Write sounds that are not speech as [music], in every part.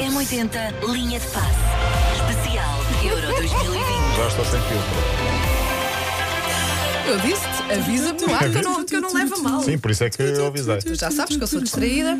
M80 Linha de Passe. Especial Euro 2020. Já sem filtro. Eu disse-te, avisa-me no ar que eu não, que eu não levo a mal. Sim, por isso é que eu avisei. Tu já sabes que eu sou distraída.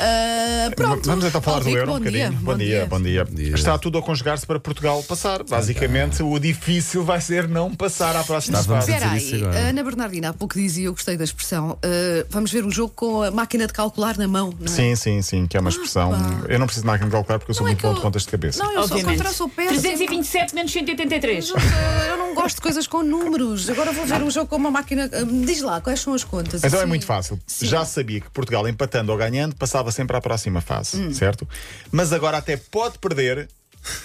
Ah, pronto. Vamos então falar do Euro um bom bocadinho. dia. Bom dia, bom dia. dia. Está tudo a conjugar-se para Portugal passar. Basicamente, o difícil vai ser não passar à próxima fase. Espera dizer aí, isso agora. a Ana Bernardina há pouco dizia, eu gostei da expressão. ah, vamos ver um jogo com a máquina de calcular na mão, não é? Sim, sim, sim, que é uma expressão. Eu não preciso de máquina de calcular porque eu sou Não é muito que bom eu- de contas de cabeça. Não, eu sou Obviamente. contra, sou péssima. 327 menos 183. Mas, ah, Eu não gosto de coisas com números. Agora vou ver um jogo com uma máquina. ah, Diz lá, quais são as contas? Então é muito fácil. Sim. Já sabia que Portugal, empatando ou ganhando, passava sempre à próxima fase, Hum. certo? Mas agora até pode perder.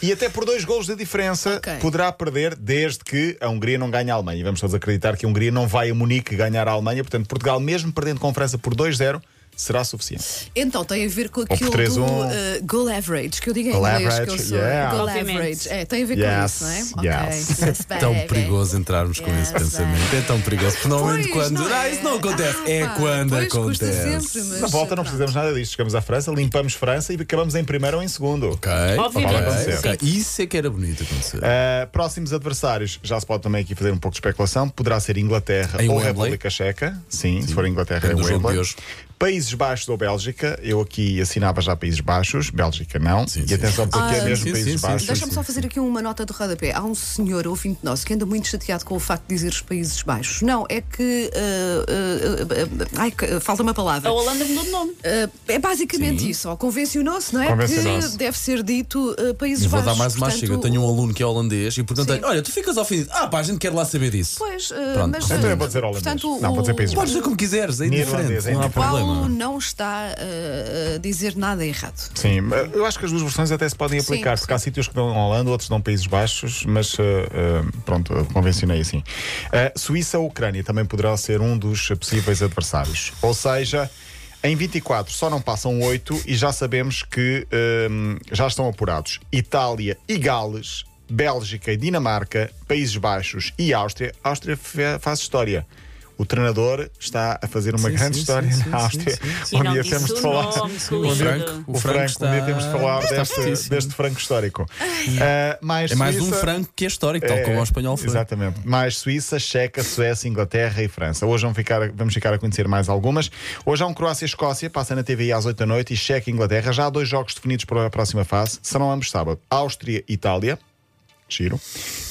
E até por dois golos de diferença Ok. poderá perder desde que a Hungria não ganhe a Alemanha. Vamos todos acreditar que a Hungria não vai a Munique ganhar a Alemanha. Portanto, Portugal, mesmo perdendo com a França por 2-0, será suficiente. Então tem a ver com aquilo 3-1. do ah, goal average, que eu digo em Goal inglês que eu average, sou. yeah. Goal average. É, tem a ver com Yes, isso, não é? yes. Ok. [laughs] Yes, [laughs] Tão baby. perigoso entrarmos com esse Yes, pensamento. É tão perigoso. Porque normalmente Pois, quando. não Ah, é? isso não acontece. Ah, é pá, quando pois, custa acontece. sempre, mas- Na volta não pronto. precisamos nada disso. Chegamos à França, limpamos França e acabamos em primeiro ou em segundo. Ok. Obviamente, ok, sim. ok. Isso é que era bonito acontecer. Uh, próximos adversários, já se pode também aqui fazer um pouco de especulação. Poderá ser Inglaterra Em ou Wembley? República Checa. Sim, se for Inglaterra é Wembley. Países Baixos ou Bélgica. Eu aqui assinava já Países Baixos, Bélgica não. Sim, e atenção, porque Ah, é mesmo sim, Países sim, Baixos. Deixa-me só fazer aqui uma nota de rodapé. Há um senhor, ouvinte nosso, que anda muito chateado com o facto de dizer os Países Baixos. Não, é que. ah, ah, ah, ai, falta uma palavra. A Holanda mudou de nome. É basicamente isso, ó, convencionou-se, não é? Convencionou-se. Que deve ser dito Países vou Baixos. dar mais uma portanto, chega. Eu tenho um aluno que é holandês e Sim. Olha, tu ficas ofendido. Ah, pá, a gente quer lá saber disso. Pois, Pronto. mas. Então eu vou dizer holandês. portanto, Não, vou dizer o- Países Podes dizer como quiseres, é indiferente. Não há é problema. Não está ah, a dizer nada errado. Sim, eu acho que as duas versões até se podem aplicar, Sim, porque há sítios que dão Holanda, outros dão Países Baixos, mas uh, uh, pronto, convencionei assim. Uh, Suíça ou Ucrânia também poderá ser um dos possíveis adversários. Ou seja, em 24 só não passam 8 e já sabemos que um, já estão apurados Itália e Gales, Bélgica e Dinamarca, Países Baixos e Áustria. Áustria faz história. O treinador está a fazer uma Sim, grande sim, história sim, na Áustria. sim. Um dia temos de o falar. nome, [laughs] Um dia- Franco, o o Franco, um dia temos de falar deste, franco histórico. [laughs] Ah, mais É mais um Suíça- franco que é histórico, tal É, como o espanhol foi. Exatamente. Mais Suíça, Checa, Suécia, Inglaterra e França. Hoje vamos ficar, vamos ficar a conhecer mais algumas. Hoje há um Croácia-Escócia, passa na TVI às 8 da noite, e Checa e Inglaterra. Já há dois jogos definidos para a próxima fase. Serão ambos sábado. Áustria e Itália. Giro.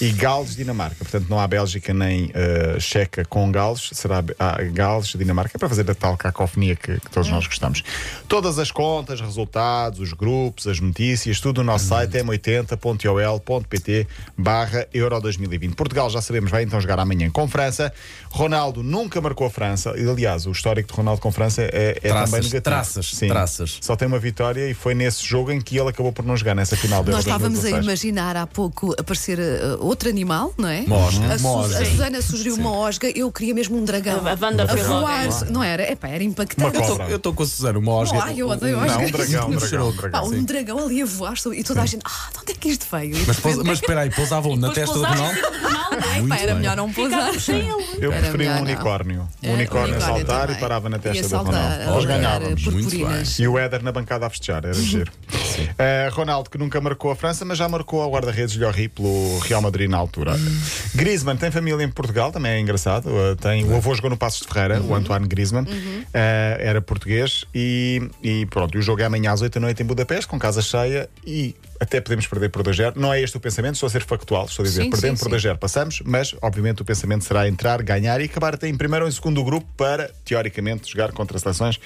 E Gales, Dinamarca. Portanto, não há Bélgica nem eh, Checa com Gales. Será ah, Gales, Dinamarca, para fazer a tal cacofonia que, que todos nós gostamos. Todas as contas, resultados, os grupos, as notícias, tudo no nosso site m80.ol.pt barra Euro 2020. Portugal, já sabemos, vai então jogar amanhã com França. Ronaldo nunca marcou a França. E, aliás, o histórico de Ronaldo com França é, é Traças, também negativo. traças, Sim. traças. Só tem uma vitória e foi nesse jogo em que ele acabou por não jogar nessa final da Euro Nós estávamos a 2016. imaginar há pouco aparecer uh, outro animal, não é? Uma osga. A, Su- osga. a Susana sugeriu uma osga, eu queria mesmo um dragão. A Wanda a foi voar, é. não era? Epá, era impactante. Eu estou com a Susana, uma osga. Ai, eu odeio Não, osgas. um dragão, um dragão, um Pá, Pá, dragão. um dragão ali a voar e toda a gente, ah, de onde é que isto veio? Mas, pousa- mas espera aí, pousavam na testa do Ronaldo? Ronaldo. Pá, Muito era bem. melhor não pousar. Ficava sem ele. Eu preferi um não. unicórnio. É, Um unicórnio a saltar e parava na testa do Ronaldo. Nós ganhávamos. E o Éder na bancada a festejar, era [laughs] giro. Eh, Ronaldo, que nunca marcou a França, mas já marcou ao guarda-redes Llori pelo Real Madrid na altura. Griezmann tem família em Portugal, também é engraçado. Eh, tem, o avô jogou no Passos de Ferreira, o Antoine Griezmann. Eh, era português e, e pronto. O jogo é amanhã às 8 da noite em Budapeste, com casa cheia e até podemos perder por 2-0. Não é este o pensamento, estou a ser factual, estou a dizer, Sim, perdendo sim, por sim. 2-0 passamos, mas obviamente o pensamento será entrar, ganhar e acabar até em primeiro ou em segundo grupo para, teoricamente, jogar contra seleções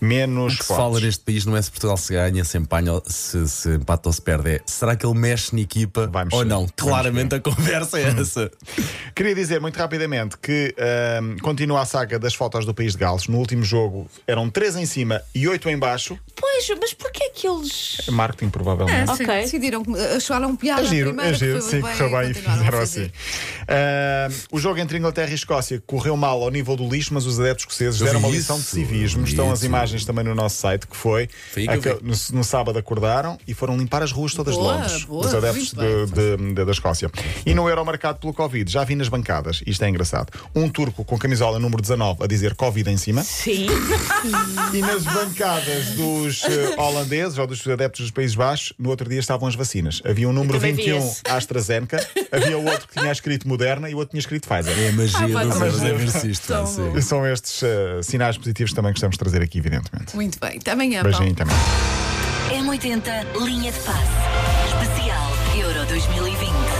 menos O que se fortes. fala neste país não é se Portugal se ganha, se empanha, se, se empata ou se perde. É, será que ele mexe na equipa ou não? Vai Claramente a conversa é essa. [laughs] Queria dizer muito rapidamente que ahm, continua a saga das fotos do país de Gales. No último jogo eram três em cima e oito em baixo. Pois, mas porquê que eles. Marketing, provavelmente. É. Ok. Ok. Decidiram, acharam piada. É a giro, primeira, é giro, sim, correu bem e fizeram assim. Ah, o jogo entre Inglaterra e Escócia correu mal ao nível do lixo, mas os adeptos escoceses deram uma lição de civismo. vi Estão as imagens também no nosso site, que foi, que no, no sábado acordaram e foram limpar as ruas todas Boa, de Londres, boa, os adeptos de- de- de- da Escócia. E no Euro marcado pelo Covid, já vi nas bancadas, isto é engraçado, um turco com camisola número 19 a dizer Covid em cima. Sim. E nas bancadas dos eh, holandeses ou dos adeptos dos Países Baixos, no outro dia estavam as vacinas. Havia um número 21 AstraZeneca, [laughs] havia outro que tinha escrito Moderna e o outro tinha escrito Pfizer. É a magia ah, dos adversistas. É são, são estes uh, sinais positivos também que estamos a trazer aqui, evidentemente. Muito bem. Até amanhã. Beijinho também. M80, linha de passe. Especial Euro 2020.